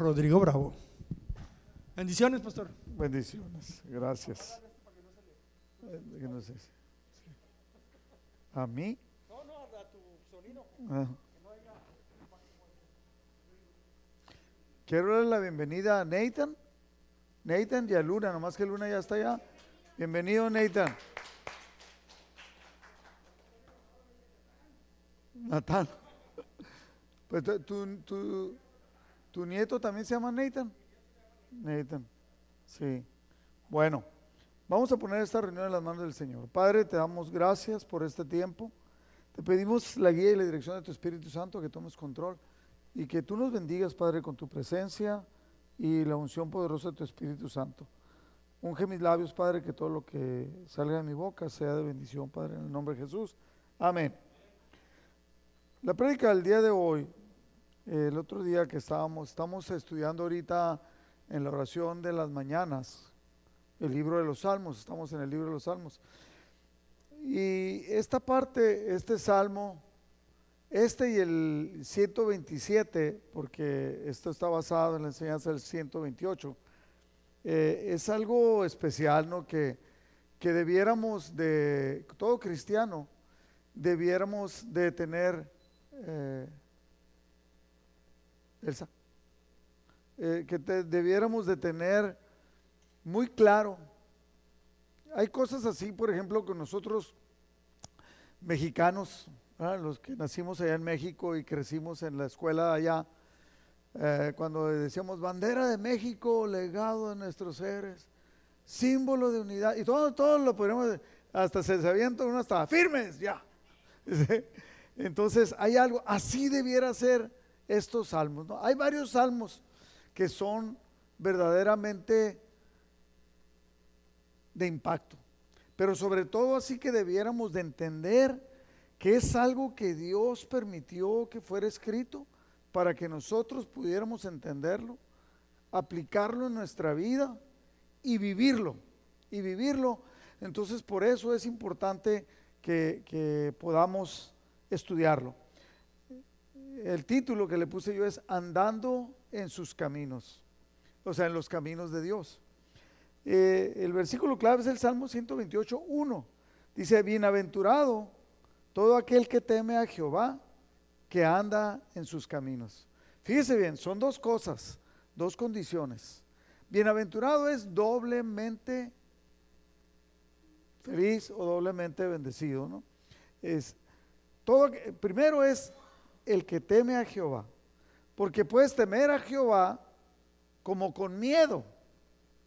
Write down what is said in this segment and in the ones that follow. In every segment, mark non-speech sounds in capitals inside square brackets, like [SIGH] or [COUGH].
Rodrigo Bravo. Bendiciones, pastor. Bendiciones, gracias. Eh. ¿A mí? No, no, a tu sonido. Ah. Quiero darle la bienvenida a Nathan. Nathan y a Luna, nomás que Luna ya está allá. Bienvenido, Nathan. Nathan. Pues tu, tu, tu- nieto también se llama Nathan. Nathan. Sí. Bueno, vamos a poner esta reunión en las manos del Señor. Padre, te damos gracias por este tiempo. Te pedimos la guía y la dirección de tu Espíritu Santo, que tomes control y que tú nos bendigas, Padre, con tu presencia y la unción poderosa de tu Espíritu Santo. Unge mis labios, Padre, que todo lo que salga de mi boca sea de bendición, Padre, en el nombre de Jesús. Amén. La prédica del día de hoy, el otro día que estábamos, estamos estudiando ahorita en la oración de las mañanas, el libro de los Salmos, estamos en el libro de los Salmos. Y esta parte, este salmo, este y el 127, porque esto está basado en la enseñanza del 128, eh, es algo especial, ¿no? Que, que debiéramos de, todo cristiano, debiéramos de tener, eh, Elsa, eh, que te- debiéramos de tener muy claro. Hay cosas así, por ejemplo, que nosotros mexicanos, los que nacimos allá en México y crecimos en la escuela allá, eh, cuando decíamos bandera de México, legado de nuestros seres, símbolo de unidad, y todo, todo lo podríamos, hasta se sabían uno hasta firmes, ya. [LAUGHS] Entonces hay algo, así debiera ser estos salmos. ¿no? Hay varios salmos que son verdaderamente de impacto, pero sobre todo así que debiéramos de entender que es algo que Dios permitió que fuera escrito para que nosotros pudiéramos entenderlo, aplicarlo en nuestra vida y vivirlo, y vivirlo. Entonces por eso es importante que, que podamos estudiarlo. El título que le puse yo es Andando en sus caminos, o sea, en los caminos de Dios. Eh, el versículo clave es el Salmo 128, 1. Dice, bienaventurado todo aquel que teme a Jehová, que anda en sus caminos. Fíjese bien, son dos cosas, dos condiciones. Bienaventurado es doblemente feliz o doblemente bendecido, ¿no? Es todo primero es el que teme a Jehová, porque puedes temer a Jehová como con miedo.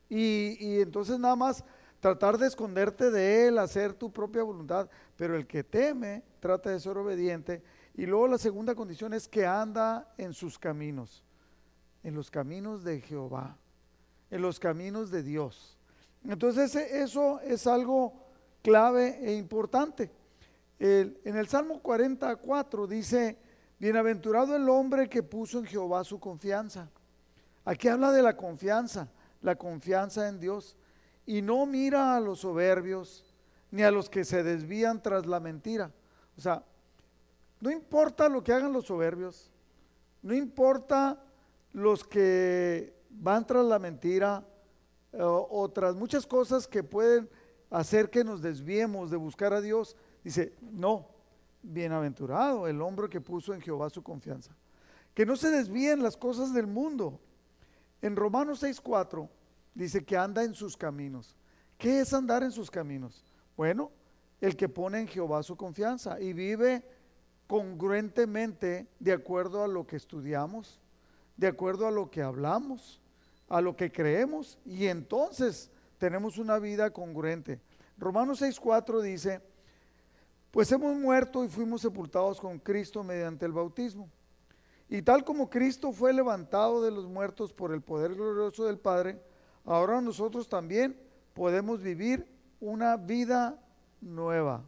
Y, y entonces nada más tratar de esconderte de él, hacer tu propia voluntad, pero el que teme trata de ser obediente. Y luego la segunda condición es que anda en sus caminos, en los caminos de Jehová, en los caminos de Dios. Entonces ese- eso es algo clave e importante. En el Salmo 44 dice, bienaventurado el hombre que puso en Jehová su confianza. Aquí habla de la confianza, la confianza en Dios. Y no mira a los soberbios ni a los que se desvían tras la mentira. O sea, no importa lo que hagan los soberbios, no importa los que van tras la mentira eh, o, o tras muchas cosas que pueden hacer que nos desviemos de buscar a Dios. Dice, no, bienaventurado el hombre que puso en Jehová su confianza. Que no se desvíen las cosas del mundo. En Romanos 6:4 dice que anda en sus caminos. ¿Qué es andar en sus caminos? Bueno, el que pone en Jehová su confianza y vive congruentemente de acuerdo a lo que estudiamos, de acuerdo a lo que hablamos, a lo que creemos y entonces tenemos una vida congruente. Romanos 6:4 dice, pues hemos muerto y fuimos sepultados con Cristo mediante el bautismo. Y tal como Cristo fue levantado de los muertos por el poder glorioso del Padre, ahora nosotros también podemos vivir una vida nueva.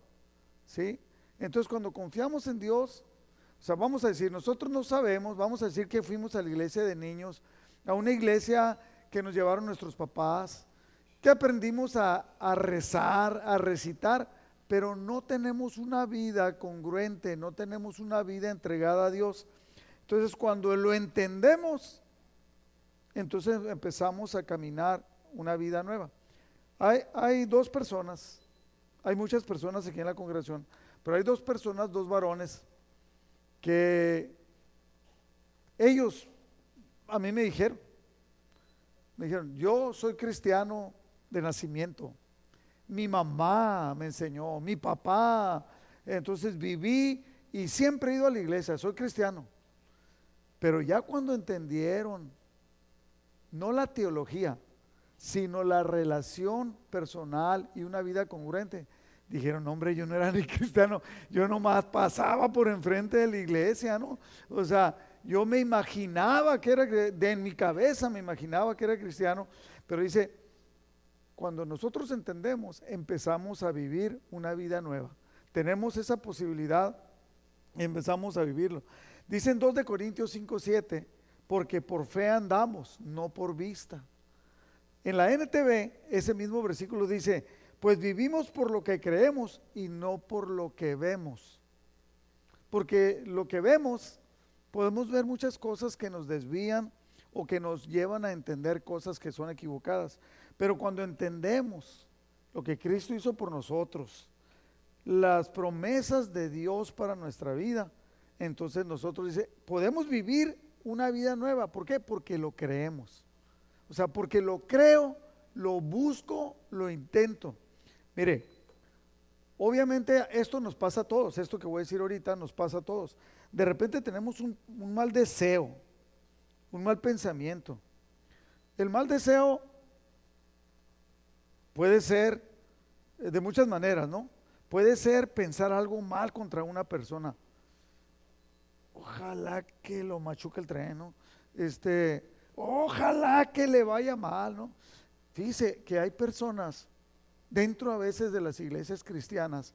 ¿Sí? Entonces cuando confiamos en Dios, o sea, vamos a decir, nosotros no sabemos, vamos a decir que fuimos a la iglesia de niños, a una iglesia que nos llevaron nuestros papás, que aprendimos a, a rezar, a recitar, pero no tenemos una vida congruente, no tenemos una vida entregada a Dios. Entonces cuando lo entendemos, entonces empezamos a caminar una vida nueva. Hay, hay dos personas, hay muchas personas aquí en la congregación, pero hay dos personas, dos varones, que ellos a mí me dijeron, me dijeron, yo soy cristiano de nacimiento. Mi mamá me enseñó, mi papá. Entonces viví y siempre he ido a la iglesia, soy cristiano. Pero ya cuando entendieron, no la teología, sino la relación personal y una vida congruente, dijeron, hombre, yo no era ni cristiano, yo nomás pasaba por enfrente de la iglesia, ¿no? O sea, yo me imaginaba que era, de en mi cabeza me imaginaba que era cristiano, pero dice, cuando nosotros entendemos, empezamos a vivir una vida nueva. Tenemos esa posibilidad y empezamos a vivirlo. Dicen 2 de Corintios 5, 7, porque por fe andamos, no por vista. En la NTV, ese mismo versículo dice, pues vivimos por lo que creemos y no por lo que vemos. Porque lo que vemos, podemos ver muchas cosas que nos desvían o que nos llevan a entender cosas que son equivocadas. Pero cuando entendemos lo que Cristo hizo por nosotros, las promesas de Dios para nuestra vida, entonces nosotros dice, podemos vivir una vida nueva. ¿Por qué? Porque lo creemos. O sea, porque lo creo, lo busco, lo intento. Mire, obviamente esto nos pasa a todos, esto que voy a decir ahorita nos pasa a todos. De repente tenemos un, un mal deseo, un mal pensamiento. El mal deseo puede ser de muchas maneras, ¿no? Puede ser pensar algo mal contra una persona. Ojalá que lo machuque el tren, ¿no? Este, ojalá que le vaya mal, ¿no? Fíjese que hay personas dentro a veces de las iglesias cristianas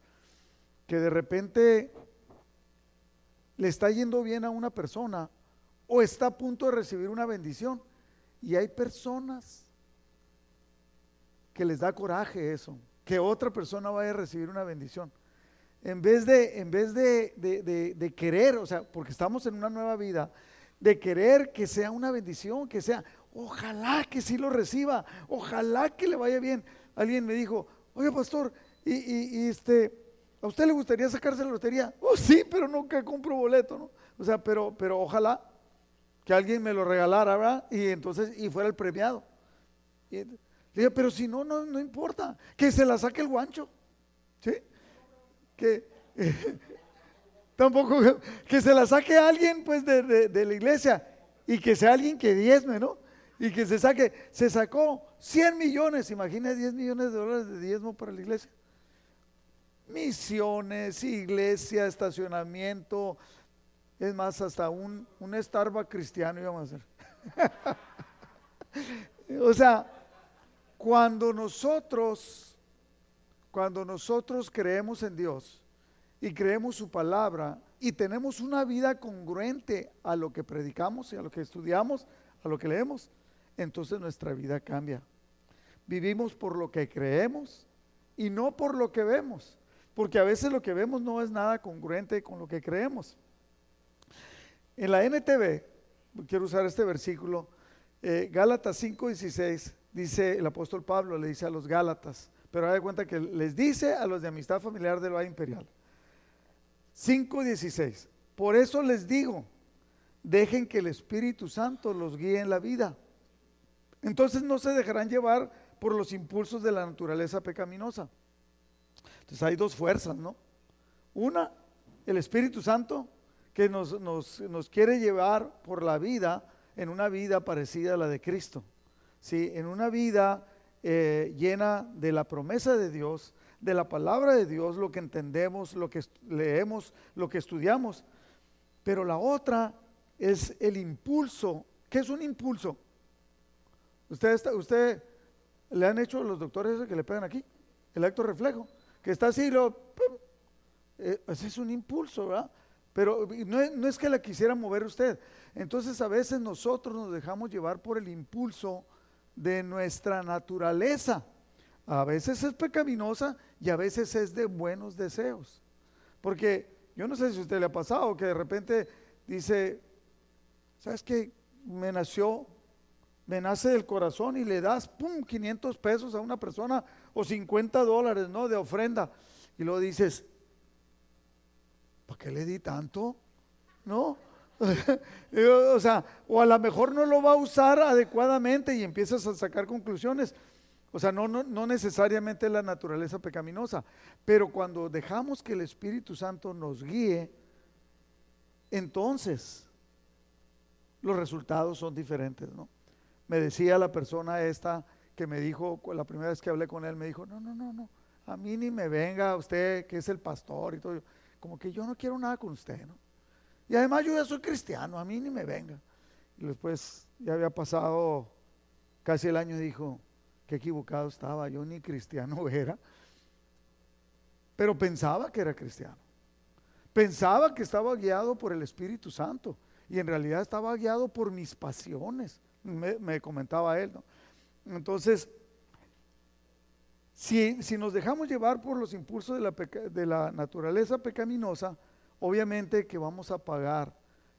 que de repente le está yendo bien a una persona o está a punto de recibir una bendición. Y hay personas que les da coraje eso, que otra persona vaya a recibir una bendición. En vez de, en vez de, de, querer, o sea, porque estamos en una nueva vida, de querer que sea una bendición, que sea, ojalá que sí lo reciba, ojalá que le vaya bien. Alguien me dijo, oye pastor, y, este, ¿a usted le gustaría sacarse la lotería? Oh, sí, pero nunca compro boleto, ¿no? O sea, pero, pero ojalá que alguien me lo regalara. Y entonces, y fuera el premiado. Y, digo, pero si no, no, no importa, que se la saque el guancho, ¿sí? Que [LAUGHS] tampoco, que se la saque alguien, pues, de, de la iglesia y que sea alguien que diezme, ¿no? Y que se saque, se sacó 100 millones, imagina 10 millones de dólares de diezmo para la iglesia. Misiones, iglesia, estacionamiento, es más, hasta un, un Starbucks cristiano íbamos a hacer. [LAUGHS] o sea, cuando nosotros, cuando nosotros creemos en Dios y creemos su palabra y tenemos una vida congruente a lo que predicamos y a lo que estudiamos, a lo que leemos, entonces nuestra vida cambia. Vivimos por lo que creemos y no por lo que vemos, porque a veces lo que vemos no es nada congruente con lo que creemos. En la NTV, quiero usar este versículo, eh, Gálatas 5:16 dice el apóstol Pablo, le dice a los Gálatas, pero de cuenta que les dice a los de amistad familiar del Valle Imperial. 5.16. Por eso les digo, dejen que el Espíritu Santo los guíe en la vida. Entonces no se dejarán llevar por los impulsos de la naturaleza pecaminosa. Entonces hay dos fuerzas, ¿no? Una, el Espíritu Santo, que nos quiere llevar por la vida en una vida parecida a la de Cristo. ¿Sí? en una vida eh, llena de la promesa de Dios, de la palabra de Dios, lo que entendemos, lo que leemos, lo que estudiamos. Pero la otra es el impulso. ¿Qué es un impulso? Usted, está, usted le han hecho los doctores que le pegan aquí, el acto reflejo, que está así, lo, eh, ese es un impulso, ¿verdad? Pero no, no es que la quisiera mover usted. Entonces a veces nosotros nos dejamos llevar por el impulso de nuestra naturaleza. A veces es pecaminosa y a veces es de buenos deseos. Porque yo no sé si a usted le ha pasado que de repente dice, ¿sabes qué? Me nació, me nace del corazón y le das, pum, 500 pesos a una persona o 50 dólares, ¿no? De ofrenda. Y luego dices, ¿para qué le di tanto? ¿No? [LAUGHS] o sea, o a lo mejor no lo va a usar adecuadamente y empiezas a sacar conclusiones. O sea, no, no, no necesariamente la naturaleza pecaminosa, pero cuando dejamos que el Espíritu Santo nos guíe, entonces los resultados son diferentes, ¿no? Me decía la persona esta que me dijo, la primera vez que hablé con él, me dijo, no, no, no, no, a mí ni me venga usted que es el pastor y todo, como que yo no quiero nada con usted, ¿no? Y además yo ya soy cristiano, a mí ni me venga. Y después ya había pasado casi el año y dijo, qué equivocado estaba, yo ni cristiano [LAUGHS] era, pero pensaba que era cristiano. Pensaba que estaba guiado por el Espíritu Santo y en realidad estaba guiado por mis pasiones, me, comentaba él. Entonces, si, si, nos dejamos llevar por los impulsos de la, de la naturaleza pecaminosa, obviamente que vamos a pagar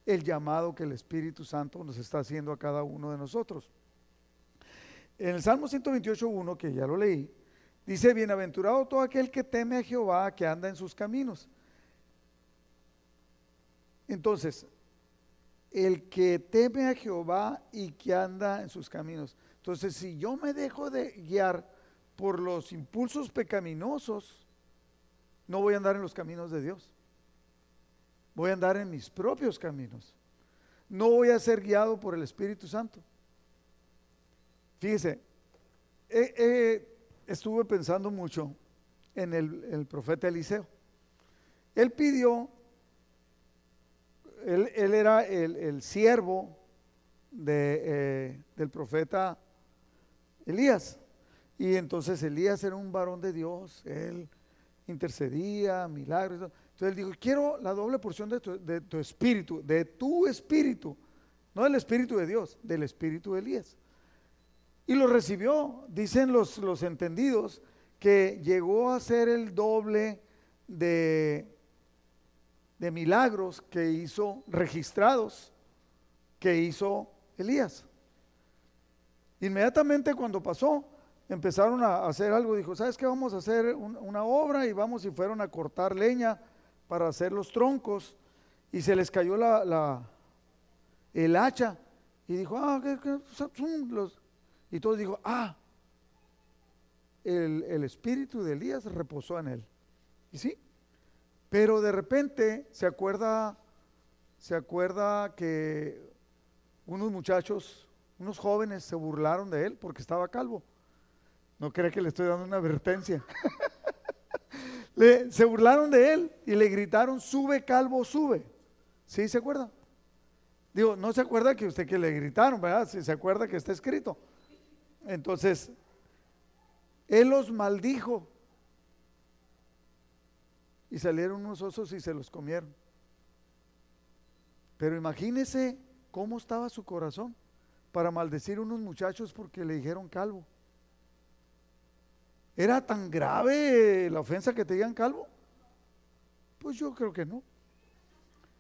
el llamado que el Espíritu Santo nos está haciendo a cada uno de nosotros. En el Salmo 128.1, que ya lo leí, dice, bienaventurado todo aquel que teme a Jehová, que anda en sus caminos. Entonces, el que teme a Jehová y que anda en sus caminos. Entonces, si yo me dejo de guiar por los impulsos pecaminosos, no voy a andar en los caminos de Dios. Voy a andar en mis propios caminos. No voy a ser guiado por el Espíritu Santo. Fíjese, estuve pensando mucho en el, profeta Eliseo. Él pidió él, era el, siervo eh, del profeta Elías. Y entonces Elías era un varón de Dios, él intercedía, milagros. Entonces él dijo, quiero la doble porción de tu, espíritu, de tu espíritu, no del espíritu de Dios, del espíritu de Elías. Y lo recibió, dicen los, los entendidos, que llegó a ser el doble de de milagros que hizo, registrados, que hizo Elías. Inmediatamente cuando pasó, empezaron a hacer algo, dijo, ¿sabes qué? Vamos a hacer una obra y vamos y fueron a cortar leña para hacer los troncos y se les cayó la, el hacha y dijo, ah, ¿qué, Los, y todos dijo, ah, el, el espíritu de Elías reposó en él. Y sí, pero de repente se acuerda, se acuerda que unos muchachos, unos jóvenes se burlaron de él porque estaba calvo. No cree que le estoy dando una advertencia. [LAUGHS] se burlaron de él y le gritaron, sube calvo, sube. ¿Sí se acuerda? Digo, no se acuerda que usted que le gritaron, ¿verdad? Si se acuerda que está escrito. Entonces, él los maldijo y salieron unos osos y se los comieron. Pero imagínese cómo estaba su corazón para maldecir a unos muchachos porque le dijeron calvo. ¿Era tan grave la ofensa que te digan calvo? Pues yo creo que no.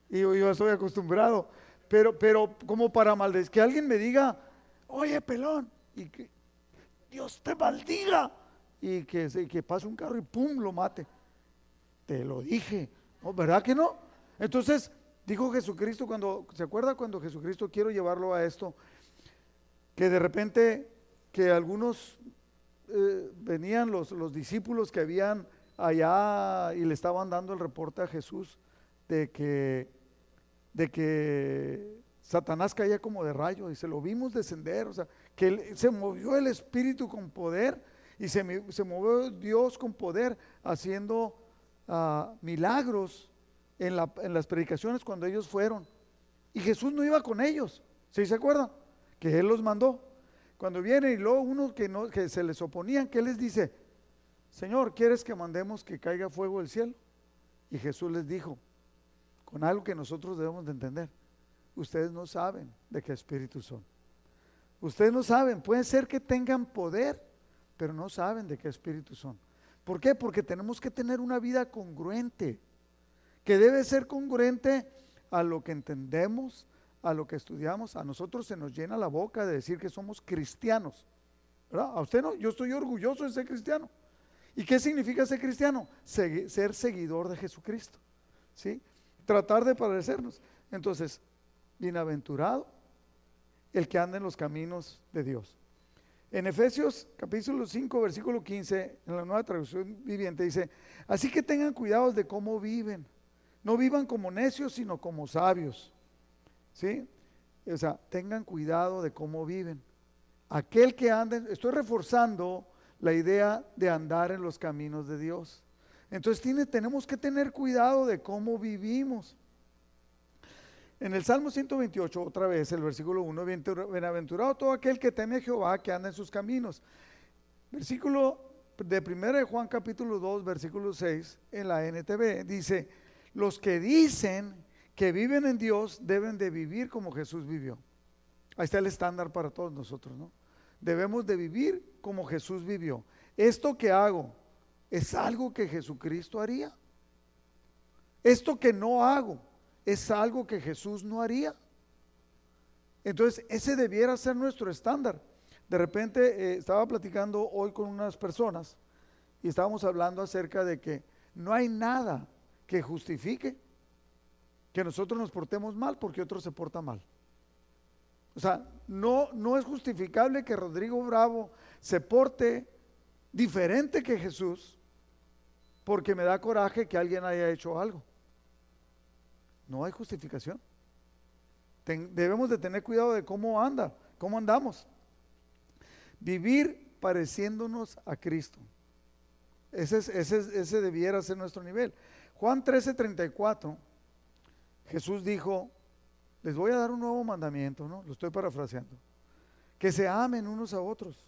Y yo, estoy acostumbrado. Pero, pero como para maldecir, que alguien me diga, oye pelón, y que Dios te maldiga, y que, que pase un carro y pum, lo mate te lo dije. ¿Verdad que no? Entonces, dijo Jesucristo cuando, ¿se acuerda cuando Jesucristo, quiero llevarlo a esto, que de repente que algunos eh, venían los, los discípulos que habían allá y le estaban dando el reporte a Jesús de que, de que Satanás caía como de rayo y se lo vimos descender, o sea, que se movió el Espíritu con poder y se, se movió Dios con poder haciendo milagros en, las predicaciones cuando ellos fueron. Y Jesús no iba con ellos. ¿Sí se acuerdan? Que Él los mandó. Cuando viene y luego uno que, no, que se les oponían, que les dice, Señor, ¿quieres que mandemos que caiga fuego del cielo? Y Jesús les dijo, con algo que nosotros debemos de entender, ustedes no saben de qué espíritu son. Ustedes no saben, puede ser que tengan poder, pero no saben de qué espíritu son. ¿Por qué? Porque tenemos que tener una vida congruente, que debe ser congruente a lo que entendemos, a lo que estudiamos, a nosotros se nos llena la boca de decir que somos cristianos. ¿Verdad? A usted no, yo estoy orgulloso de ser cristiano. ¿Y qué significa ser cristiano? ser seguidor de Jesucristo. ¿Sí? Tratar de parecernos. Entonces, bienaventurado el que anda en los caminos de Dios. En Efesios capítulo 5, versículo 15, en la nueva traducción viviente, dice, así que tengan cuidado de cómo viven. No vivan como necios, sino como sabios. ¿Sí? O sea, tengan cuidado de cómo viven. Aquel que anda, estoy reforzando la idea de andar en los caminos de Dios. Entonces tiene, tenemos que tener cuidado de cómo vivimos. En el Salmo 128, otra vez, el versículo 1, bienaventurado todo aquel que teme a Jehová, que anda en sus caminos. Versículo de 1 de Juan capítulo 2, versículo 6, en la NTV, dice, los que dicen que viven en Dios deben de vivir como Jesús vivió. Ahí está el estándar para todos nosotros, ¿no? Debemos de vivir como Jesús vivió. Esto que hago es algo que Jesucristo haría. Esto que no hago es algo que Jesús no haría. Entonces, ese debiera ser nuestro estándar. De repente eh, estaba platicando hoy con unas personas y estábamos hablando acerca de que no hay nada que justifique que nosotros nos portemos mal porque otro se porta mal. O sea, no, no es justificable que Rodrigo Bravo se porte diferente que Jesús porque me da coraje que alguien haya hecho algo. No hay justificación. debemos de tener cuidado de cómo anda, cómo andamos. Vivir pareciéndonos a Cristo. Ese, ese, ese debiera ser nuestro nivel. Juan 13:34, Jesús dijo, les voy a dar un nuevo mandamiento, ¿no? Lo estoy parafraseando. Que se amen unos a otros.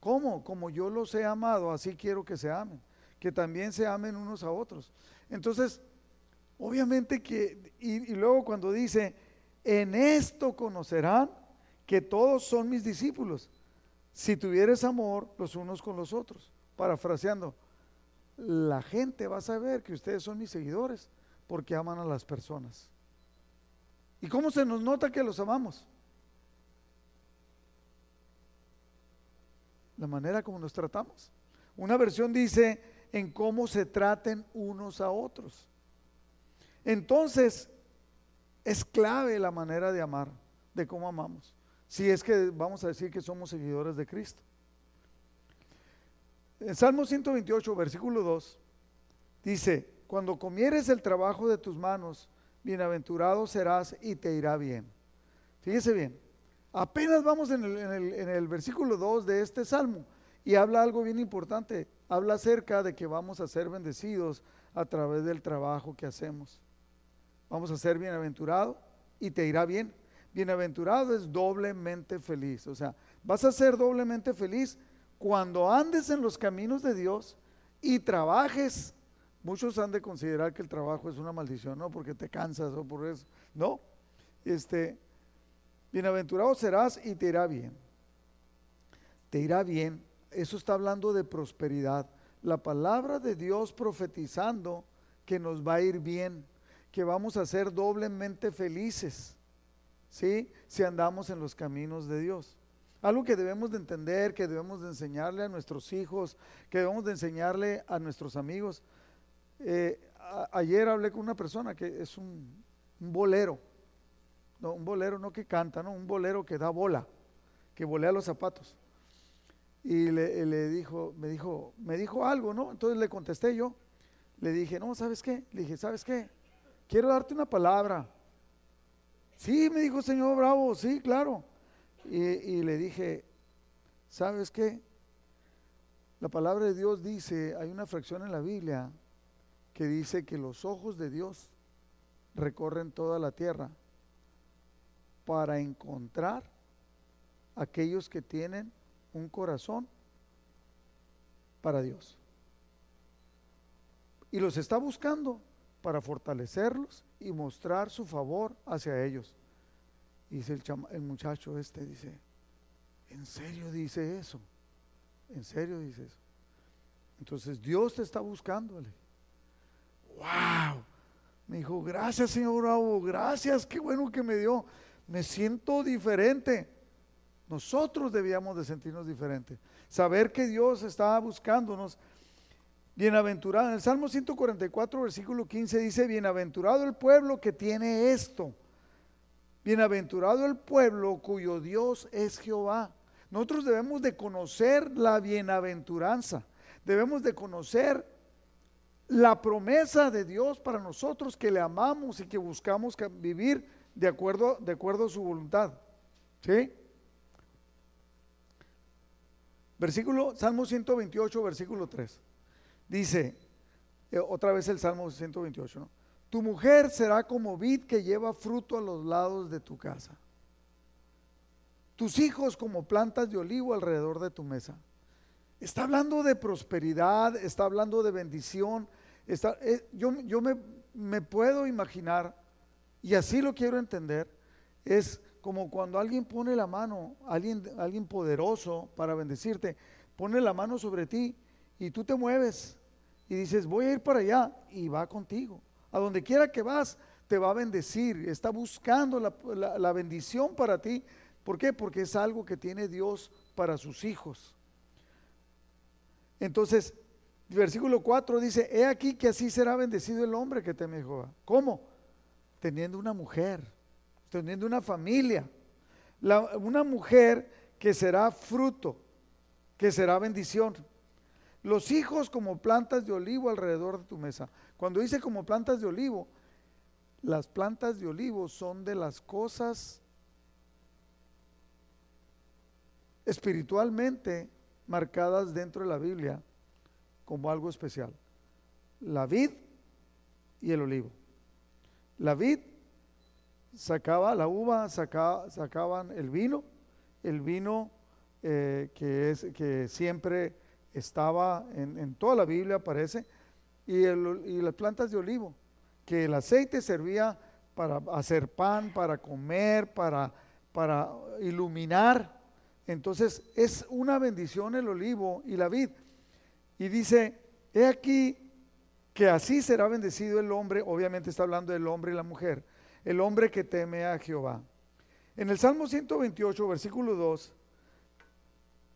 ¿Cómo? Como yo los he amado, así quiero que se amen. Que también se amen unos a otros. Entonces, Obviamente que, y, luego cuando dice, en esto conocerán que todos son mis discípulos, si tuvieres amor los unos con los otros. Parafraseando, la gente va a saber que ustedes son mis seguidores porque aman a las personas. ¿Y cómo se nos nota que los amamos? La manera como nos tratamos. Una versión dice en cómo se traten unos a otros. Entonces, es clave la manera de amar, de cómo amamos. Si es que vamos a decir que somos seguidores de Cristo. En Salmo 128, versículo 2, dice, cuando comieres el trabajo de tus manos, bienaventurado serás y te irá bien. Fíjese bien, apenas vamos en el, en el versículo 2 de este Salmo y habla algo bien importante, habla acerca de que vamos a ser bendecidos a través del trabajo que hacemos vamos a ser bienaventurado y te irá bien. Bienaventurado es doblemente feliz. O sea, vas a ser doblemente feliz cuando andes en los caminos de Dios y trabajes. Muchos han de considerar que el trabajo es una maldición, ¿no? Porque te cansas o por eso. No. Este, bienaventurado serás y te irá bien. Te irá bien. Eso está hablando de prosperidad. La palabra de Dios profetizando que nos va a ir bien que vamos a ser doblemente felices, ¿sí? Si andamos en los caminos de Dios. Algo que debemos de entender, que debemos de enseñarle a nuestros hijos, que debemos de enseñarle a nuestros amigos. Eh, ayer hablé con una persona que es un, bolero, no, un bolero no que canta, no, un bolero que da bola, que volea los zapatos. Y le, dijo, me dijo, me dijo algo, ¿no? Entonces le contesté yo, le dije, no, ¿sabes qué? Le dije, ¿sabes qué? quiero darte una palabra. Sí, me dijo señor Bravo, sí, claro. Y, le dije, ¿sabes qué? La palabra de Dios dice, hay una fracción en la Biblia que dice que los ojos de Dios recorren toda la tierra para encontrar aquellos que tienen un corazón para Dios. Y los está buscando para fortalecerlos y mostrar su favor hacia ellos. Dice el, el muchacho este, dice, ¿en serio dice eso? ¿En serio dice eso? Entonces Dios te está buscándole. ¡Wow! Me dijo, gracias señor Bravo, gracias, qué bueno que me dio. Me siento diferente. Nosotros debíamos de sentirnos diferentes. Saber que Dios está buscándonos. Bienaventurado. En el Salmo 144, versículo 15 dice, bienaventurado el pueblo que tiene esto. Bienaventurado el pueblo cuyo Dios es Jehová. Nosotros debemos de conocer la bienaventuranza. Debemos de conocer la promesa de Dios para nosotros que le amamos y que buscamos vivir de acuerdo, de acuerdo a su voluntad. ¿Sí? Versículo, Salmo 128, versículo 3. Dice, eh, otra vez el Salmo 128, ¿no? Tu mujer será como vid que lleva fruto a los lados de tu casa. Tus hijos como plantas de olivo alrededor de tu mesa. Está hablando de prosperidad, está hablando de bendición, eh, yo, yo me, puedo imaginar, y así lo quiero entender, es como cuando alguien pone la mano, alguien, alguien poderoso para bendecirte, pone la mano sobre ti y tú te mueves y dices, voy a ir para allá y va contigo. A donde quiera que vas, te va a bendecir, está buscando la, la bendición para ti. ¿Por qué? Porque es algo que tiene Dios para sus hijos. Entonces, versículo 4 dice, he aquí que así será bendecido el hombre que teme a Jehová. ¿Cómo? Teniendo una mujer, teniendo una familia. una mujer que será fruto, que será bendición. Los hijos como plantas de olivo alrededor de tu mesa. Cuando dice como plantas de olivo, las plantas de olivo son de las cosas espiritualmente marcadas dentro de la Biblia como algo especial. La vid y el olivo. La vid sacaba la uva, sacaba, sacaban el vino, el vino eh, que, es, que siempre estaba en, toda la Biblia, aparece, y, y las plantas de olivo, que el aceite servía para hacer pan, para comer, para, para iluminar. Entonces es una bendición el olivo y la vid. Y dice, he aquí que así será bendecido el hombre, obviamente está hablando del hombre y la mujer, el hombre que teme a Jehová. En el Salmo 128, versículo 2,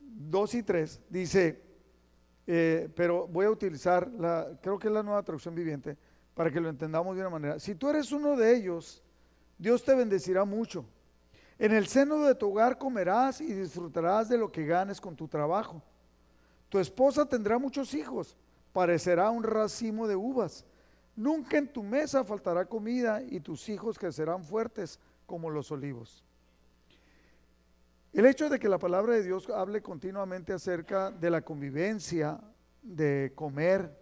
2 y 3, dice, eh, pero voy a utilizar, la, creo que es la nueva traducción viviente, para que lo entendamos de una manera. Si tú eres uno de ellos, Dios te bendecirá mucho. En el seno de tu hogar comerás y disfrutarás de lo que ganes con tu trabajo. Tu esposa tendrá muchos hijos, parecerá un racimo de uvas. Nunca en tu mesa faltará comida y tus hijos crecerán fuertes como los olivos. El hecho de que la palabra de Dios hable continuamente acerca de la convivencia, de comer,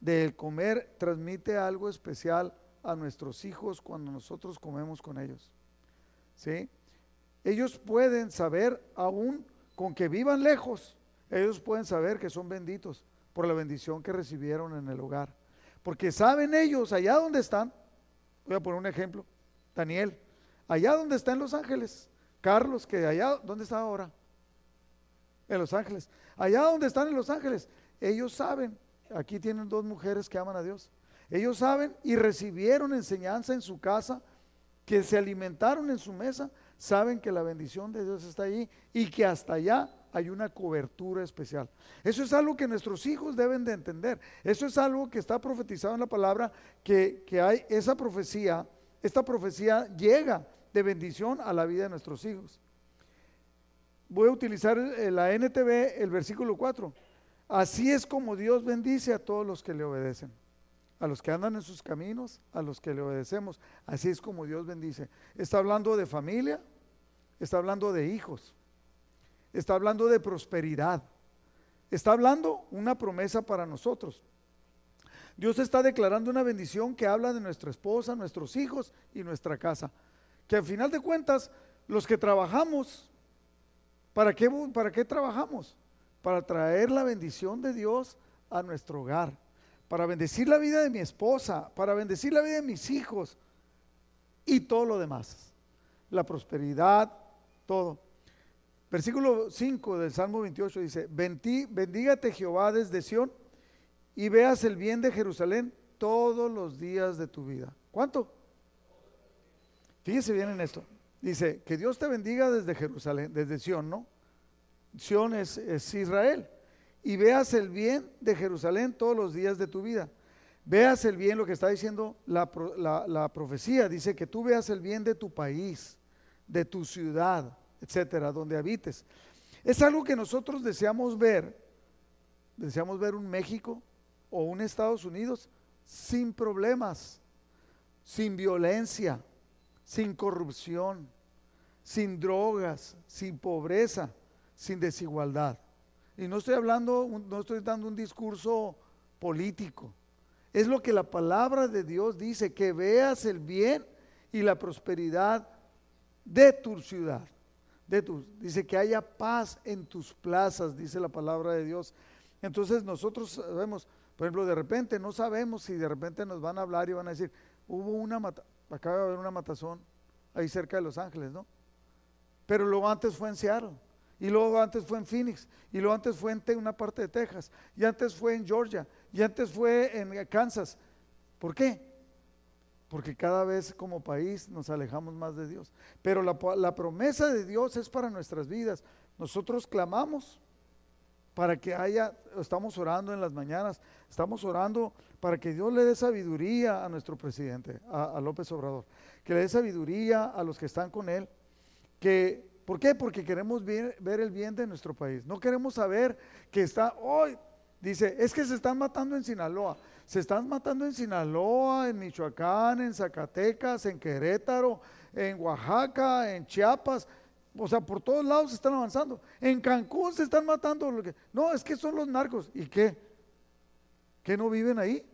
del comer, transmite algo especial a nuestros hijos cuando nosotros comemos con ellos. ¿Sí? Ellos pueden saber aún con que vivan lejos, ellos pueden saber que son benditos por la bendición que recibieron en el hogar. Porque saben ellos, allá donde están, voy a poner un ejemplo, Daniel, allá donde está en Los Ángeles, Carlos, que allá, ¿dónde está ahora? En Los Ángeles. Allá donde están en Los Ángeles, ellos saben, aquí tienen dos mujeres que aman a Dios, ellos saben y recibieron enseñanza en su casa, que se alimentaron en su mesa, saben que la bendición de Dios está ahí y que hasta allá hay una cobertura especial. Eso es algo que nuestros hijos deben de entender. Eso es algo que está profetizado en la palabra, que, hay esa profecía, esta profecía llega de bendición a la vida de nuestros hijos. Voy a utilizar la NTV, el versículo 4. Así es como Dios bendice a todos los que le obedecen. A los que andan en sus caminos, a los que le obedecemos. Así es como Dios bendice. Está hablando de familia, está hablando de hijos está hablando de prosperidad. Está hablando una promesa para nosotros. Dios está declarando una bendición que habla de nuestra esposa, nuestros hijos y nuestra casa. Que al final de cuentas, los que trabajamos, ¿para qué, para qué trabajamos? Para traer la bendición de Dios a nuestro hogar, para bendecir la vida de mi esposa, para bendecir la vida de mis hijos y todo lo demás. La prosperidad, todo. Versículo 5 del Salmo 28 dice, bendígate Jehová desde Sión y veas el bien de Jerusalén todos los días de tu vida. ¿Cuánto? Fíjese bien en esto. Dice, que Dios te bendiga desde Jerusalén, desde Sión, ¿no? Sión es, Israel. Y veas el bien de Jerusalén todos los días de tu vida. Veas el bien, lo que está diciendo la, la profecía. Dice que tú veas el bien de tu país, de tu ciudad, etcétera, donde habites. Es algo que nosotros deseamos ver. Deseamos ver un México o un Estados Unidos sin problemas, sin violencia, sin corrupción, sin drogas, sin pobreza, sin desigualdad. Y no estoy hablando, no estoy dando un discurso político. Es lo que la palabra de Dios dice, que veas el bien y la prosperidad de tu ciudad. De tu, dice que haya paz en tus plazas, dice la palabra de Dios. Entonces nosotros sabemos, por ejemplo, de repente no sabemos si de repente nos van a hablar y van a decir, hubo una, acaba de haber una matazón ahí cerca de Los Ángeles, ¿no? Pero luego antes fue en Seattle, y luego antes fue en Phoenix, y luego antes fue en una parte de Texas, y antes fue en Georgia, y antes fue en Kansas. ¿Por qué? Porque cada vez como país nos alejamos más de Dios. Pero la, la promesa de Dios es para nuestras vidas. Nosotros clamamos para que haya, estamos orando en las mañanas, estamos orando para que Dios le dé sabiduría a nuestro presidente, a, López Obrador, que le dé sabiduría a los que están con él, ¿por qué? Porque queremos ver el bien de nuestro país, no queremos saber que está, hoy, dice, es que se están matando en Sinaloa, se están matando en Sinaloa, en Michoacán, en Zacatecas, en Querétaro, en Oaxaca, en Chiapas, o sea, por todos lados se están avanzando. En Cancún se están matando. No, es que son los narcos. ¿Y qué? ¿Que no viven ahí?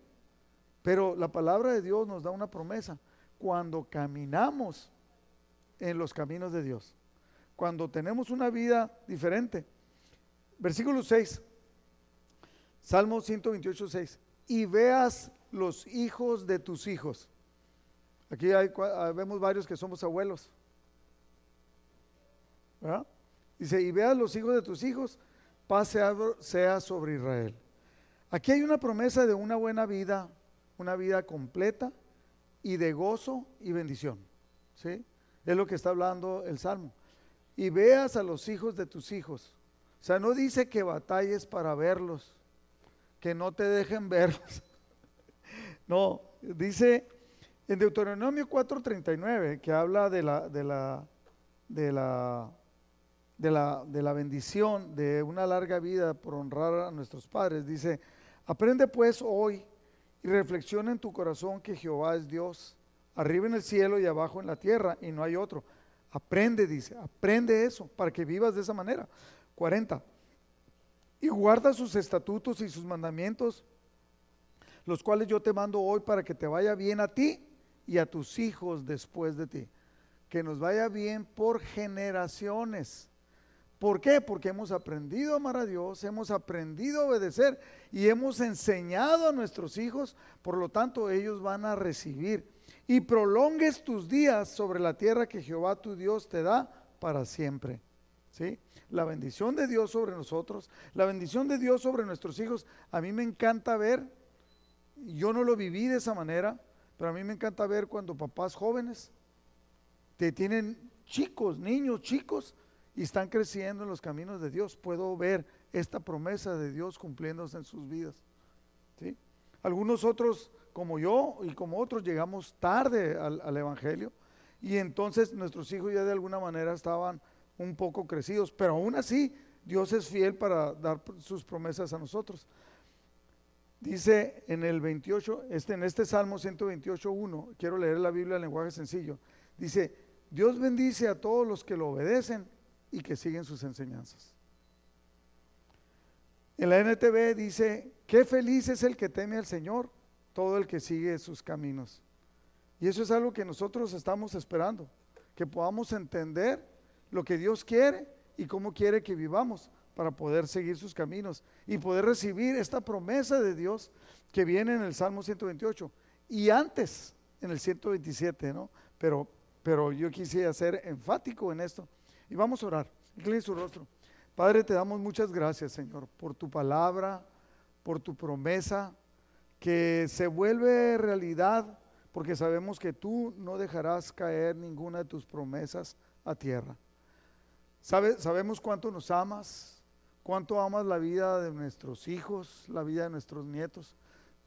Pero la palabra de Dios nos da una promesa. Cuando caminamos en los caminos de Dios, cuando tenemos una vida diferente. Versículo 6, Salmo 128, 6. Y veas los hijos de tus hijos. Aquí hay, vemos varios que somos abuelos. Dice, y veas los hijos de tus hijos, paz sea sobre Israel. Aquí hay una promesa de una buena vida, una vida completa y de gozo y bendición. ¿sí? Es lo que está hablando el Salmo. Y veas a los hijos de tus hijos. O sea, no dice que batalles para verlos, que no te dejen verlos. [LAUGHS] no, dice en Deuteronomio 4:39, que habla de la, de la, de la de la, de la bendición de una larga vida por honrar a nuestros padres. Dice, aprende pues hoy y reflexiona en tu corazón que Jehová es Dios, arriba en el cielo y abajo en la tierra, y no hay otro. Aprende, dice, aprende eso para que vivas de esa manera. 40. Y guarda sus estatutos y sus mandamientos, los cuales yo te mando hoy para que te vaya bien a ti y a tus hijos después de ti. Que nos vaya bien por generaciones ¿Por qué? Porque hemos aprendido a amar a Dios, hemos aprendido a obedecer y hemos enseñado a nuestros hijos, por lo tanto ellos van a recibir. Y prolongues tus días sobre la tierra que Jehová tu Dios te da para siempre. ¿Sí? La bendición de Dios sobre nosotros, la bendición de Dios sobre nuestros hijos. A mí me encanta ver, yo no lo viví de esa manera, pero a mí me encanta ver cuando papás jóvenes te tienen chicos, niños chicos, y están creciendo en los caminos de Dios. Puedo ver esta promesa de Dios cumpliéndose en sus vidas. ¿sí? Algunos otros, como yo y como otros, llegamos tarde al, Evangelio y entonces nuestros hijos ya de alguna manera estaban un poco crecidos, pero aún así Dios es fiel para dar sus promesas a nosotros. Dice en el 28, este, en este Salmo 128.1, quiero leer la Biblia en lenguaje sencillo, dice, Dios bendice a todos los que lo obedecen y que siguen sus enseñanzas. En la NTV dice, qué feliz es el que teme al Señor, todo el que sigue sus caminos. Y eso es algo que nosotros estamos esperando, que podamos entender lo que Dios quiere y cómo quiere que vivamos para poder seguir sus caminos y poder recibir esta promesa de Dios que viene en el Salmo 128 y antes en el 127, ¿no? Pero, pero yo quisiera ser enfático en esto. Y vamos a orar. Incline su rostro. Padre, te damos muchas gracias, Señor, por tu palabra, por tu promesa. que se vuelve realidad porque sabemos que tú no dejarás caer ninguna de tus promesas a tierra. Sabemos cuánto nos amas, cuánto amas la vida de nuestros hijos, la vida de nuestros nietos.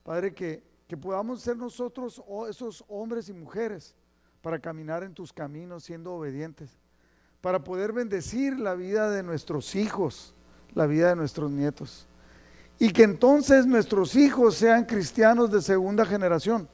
Padre, que, que podamos ser nosotros esos hombres y mujeres para caminar en tus caminos siendo obedientes, para poder bendecir la vida de nuestros hijos, la vida de nuestros nietos. Y que entonces nuestros hijos sean cristianos de segunda generación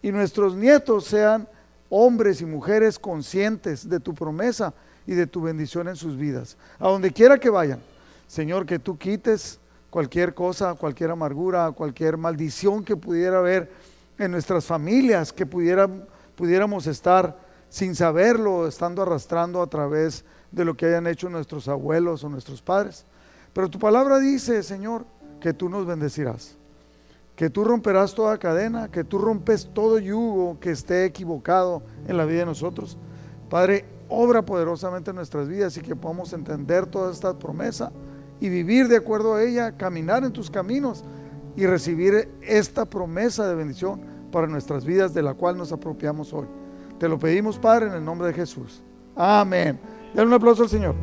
y nuestros nietos sean hombres y mujeres conscientes de tu promesa y de tu bendición en sus vidas. A donde quiera que vayan, Señor, que tú quites cualquier cosa, cualquier amargura, cualquier maldición que pudiera haber en nuestras familias, que pudiéramos estar sin saberlo, estando arrastrando a través de lo que hayan hecho nuestros abuelos o nuestros padres. Pero tu palabra dice, Señor, que tú nos bendecirás, que tú romperás toda cadena, que tú rompes todo yugo que esté equivocado en la vida de nosotros. Padre, obra poderosamente en nuestras vidas y que podamos entender toda esta promesa y vivir de acuerdo a ella, caminar en tus caminos y recibir esta promesa de bendición para nuestras vidas de la cual nos apropiamos hoy. Te lo pedimos, Padre, en el nombre de Jesús. Amén. Dale un aplauso al Señor.